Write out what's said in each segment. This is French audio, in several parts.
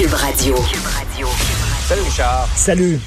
Cube Radio. Salut Richard. Salut.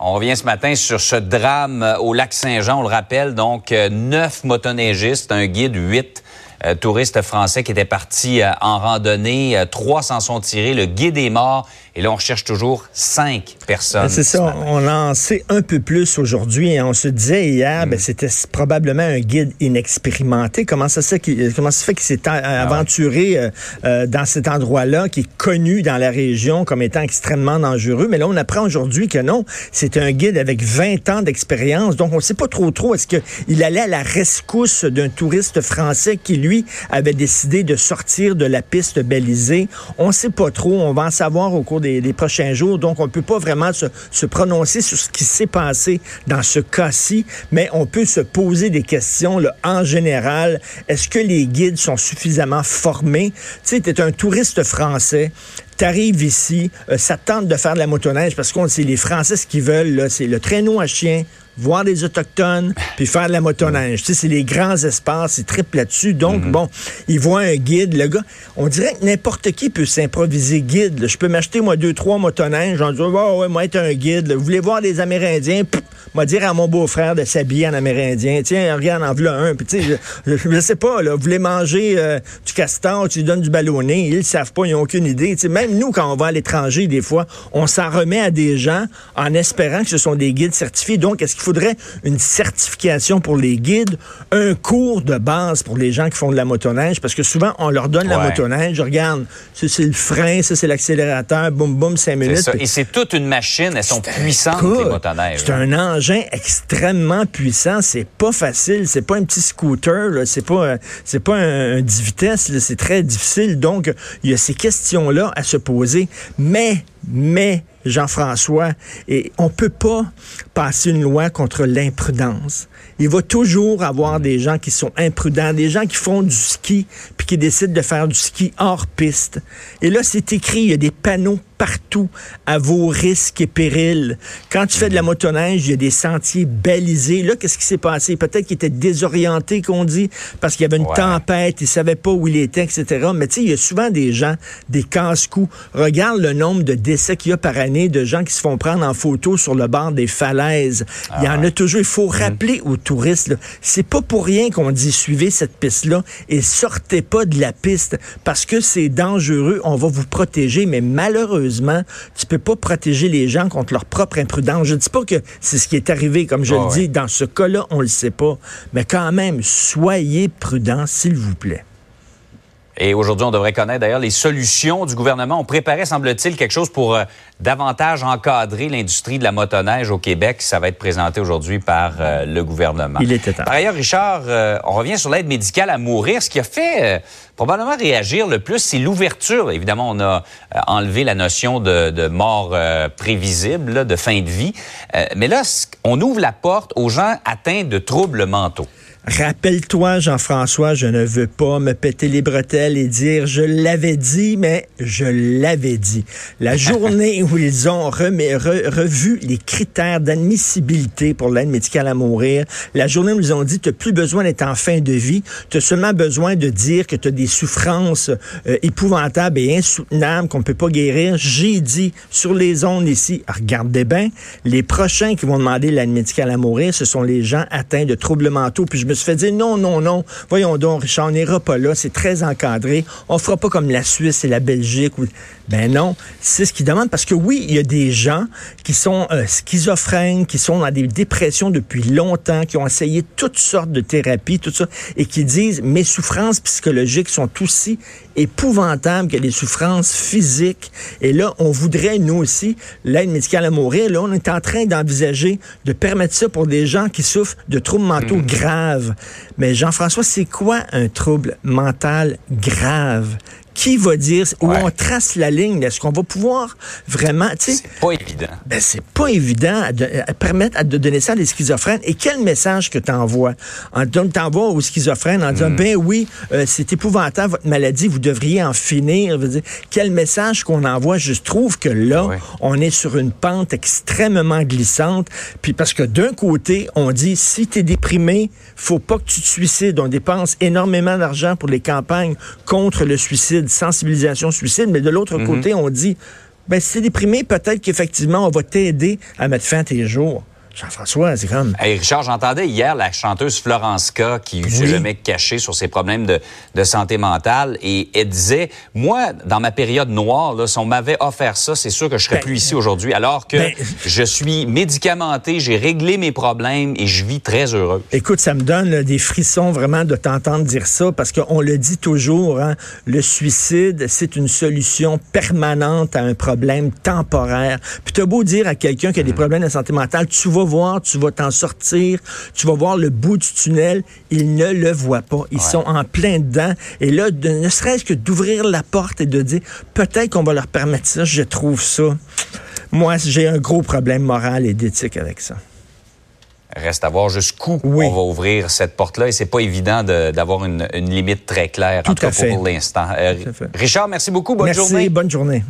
On revient ce matin sur ce drame au lac Saint-Jean. On le rappelle, donc, euh, neuf motoneigistes, un guide, huit euh, touristes français qui étaient partis euh, en randonnée. Trois s'en sont tirés. Le guide est mort. Et là, on cherche toujours cinq personnes. C'est ça. On en sait un peu plus aujourd'hui. On se disait hier, ben, mm. c'était probablement un guide inexpérimenté. Comment ça, se fait qu'il s'est ah aventuré euh, euh, dans cet endroit-là, qui est connu dans la région comme étant extrêmement dangereux? Mais là, on apprend aujourd'hui que non, c'est un guide avec 20 ans d'expérience. Donc, on ne sait pas trop trop. Est-ce qu'il allait à la rescousse d'un touriste français qui, lui, avait décidé de sortir de la piste balisée? On ne sait pas trop. On va en savoir au cours des, prochains jours. Donc, on ne peut pas vraiment se, prononcer sur ce qui s'est passé dans ce cas-ci, mais on peut se poser des questions en général. Est-ce que les guides sont suffisamment formés? Tu sais, tu es un touriste français, tu arrives ici, euh, ça tente de faire de la motoneige parce qu'on sait les Français ce qu'ils veulent, c'est le traîneau à chien, voir des Autochtones, puis faire de la motoneige. Tu sais, c'est les grands espaces, ils triplent là-dessus. Donc, mhm. bon, ils voient un guide. Le gars, on dirait que n'importe qui peut s'improviser guide. Je peux m'acheter, moi, deux, trois motoneiges. en disant, oh, ouais, moi, être un guide. Vous voulez voir des Amérindiens? Moi, dire à mon beau-frère de s'habiller en Amérindien. Tiens, regarde, en voilà un. Puis, tu sais, je, je, sais pas, là, vous voulez manger euh, du castor, tu lui donnes du ballonné. Ils le savent pas, ils n'ont aucune idée. Tu sais, même nous, quand on va à l'étranger, des fois, on s'en remet à des gens en espérant que ce sont des guides certifiés. Donc, est-ce qu'il faudrait une certification pour les guides, un cours de base pour les gens qui font de la motoneige, parce que souvent, on leur donne la motoneige, regarde, c'est le frein, ça, c'est l'accélérateur, boum, boum, cinq minutes. Et c'est toute une machine, elles sont puissantes, les motoneiges. C'est un engin extrêmement puissant, c'est pas facile, c'est pas un petit scooter, c'est pas, c'est pas un, un 10 vitesses, c'est très difficile. Donc, il y a ces questions-là à se poser. Mais, mais, Jean-François, et on peut pas passer une loi contre l'imprudence. Il va toujours avoir des gens qui sont imprudents, des gens qui font du ski puis qui décident de faire du ski hors piste. Et là, c'est écrit, il y a des panneaux partout à vos risques et périls. Quand tu fais de la motoneige, il y a des sentiers balisés. Là, qu'est-ce qui s'est passé? Peut-être qu'il était désorienté, qu'on dit, parce qu'il y avait une tempête, il savait pas où il était, etc. Mais tu sais, il y a souvent des gens, des casse-coups. Regarde le nombre de décès qu'il y a par année de gens qui se font prendre en photo sur le bord des falaises. il y en a ah toujours. Il faut mhm. rappeler aux touristes, c'est pas pour rien qu'on dit suivez cette piste-là et sortez pas de la piste parce que c'est dangereux. On va vous protéger, mais malheureusement, malheureusement, tu peux pas protéger les gens contre leur propre imprudence. Je ne dis pas que c'est ce qui est arrivé, comme je le dis. Dans ce cas-là, on le sait pas. Mais quand même, soyez prudents, s'il vous plaît. Et aujourd'hui, on devrait connaître d'ailleurs les solutions du gouvernement. On préparait, semble-t-il, quelque chose pour euh, davantage encadrer l'industrie de la motoneige au Québec. Ça va être présenté aujourd'hui par euh, le gouvernement. Il était temps. Par ailleurs, Richard, euh, on revient sur l'aide médicale à mourir. Ce qui a fait probablement réagir le plus, c'est l'ouverture. Évidemment, on a enlevé la notion de, de mort prévisible, de fin de vie. mais là, on ouvre la porte aux gens atteints de troubles mentaux. Rappelle-toi, Jean-François, je ne veux pas me péter les bretelles et dire je l'avais dit, mais je l'avais dit. La journée où ils ont revu les critères d'admissibilité pour l'aide médicale à mourir, la journée où ils ont dit tu n'as plus besoin d'être en fin de vie, tu as seulement besoin de dire que tu as des souffrances euh, épouvantables et insoutenables qu'on ne peut pas guérir, j'ai dit sur les ondes ici, regardez bien, les prochains qui vont demander l'aide médicale à mourir, ce sont les gens atteints de troubles mentaux. Puis je me suis fait dire non, non, non. Voyons donc, Richard, on n'ira pas là. C'est très encadré. On fera pas comme la Suisse et la Belgique. Ben non, c'est ce qu'ils demandent parce que oui, il y a des gens qui sont euh, schizophrènes, qui sont dans des dépressions depuis longtemps, qui ont essayé toutes sortes de thérapies, tout ça, et qui disent mes souffrances psychologiques sont aussi épouvantables que les souffrances physiques. Et là, on voudrait, nous aussi, l'aide médicale à mourir. Là, on est en train d'envisager de permettre ça pour des gens qui souffrent de troubles mentaux mmh. graves. Mais Jean-François, c'est quoi un trouble mental grave? Qui va dire où on trace la ligne? Est-ce qu'on va pouvoir vraiment, tu sais... C'est pas évident. Ben, c'est pas évident de, permettre de donner ça à des schizophrènes. Et quel message que tu envoies? Tu envoies aux schizophrènes en disant, mm. ben oui, euh, c'est épouvantable votre maladie, vous devriez en finir. dire, quel message qu'on envoie? Je trouve que là, on est sur une pente extrêmement glissante. Puis parce que d'un côté, on dit, si tu es déprimé, faut pas que tu te suicides. On dépense énormément d'argent pour les campagnes contre le suicide sensibilisation suicide, mais de l'autre côté, on dit, ben, si t'es déprimé, peut-être qu'effectivement, on va t'aider à mettre fin à tes jours. Jean-François, c'est comme. Hey, Richard, j'entendais hier la chanteuse Florence K qui s'est jamais cachée sur ses problèmes de, de, santé mentale et elle disait Moi, dans ma période noire, là, si on m'avait offert ça, c'est sûr que je serais ben, plus ici aujourd'hui. Alors que ben, je suis médicamenté, j'ai réglé mes problèmes et je vis très heureux. Écoute, ça me donne là, des frissons vraiment de t'entendre dire ça parce qu'on le dit toujours, hein, le suicide, c'est une solution permanente à un problème temporaire. Puis t'as beau dire à quelqu'un qui a des mm. problèmes de santé mentale, tu vas voir, tu vas t'en sortir, tu vas voir le bout du tunnel. Ils ne le voient pas. Ils sont en plein dedans. Et là, ne serait-ce que d'ouvrir la porte et de dire, peut-être qu'on va leur permettre ça, je trouve ça. Moi, j'ai un gros problème moral et d'éthique avec ça. Reste à voir jusqu'où on va ouvrir cette porte-là et c'est pas évident d'avoir une, limite très claire, Tout en tout cas pour l'instant. Euh, Richard, merci beaucoup. Bonne journée. Bonne journée.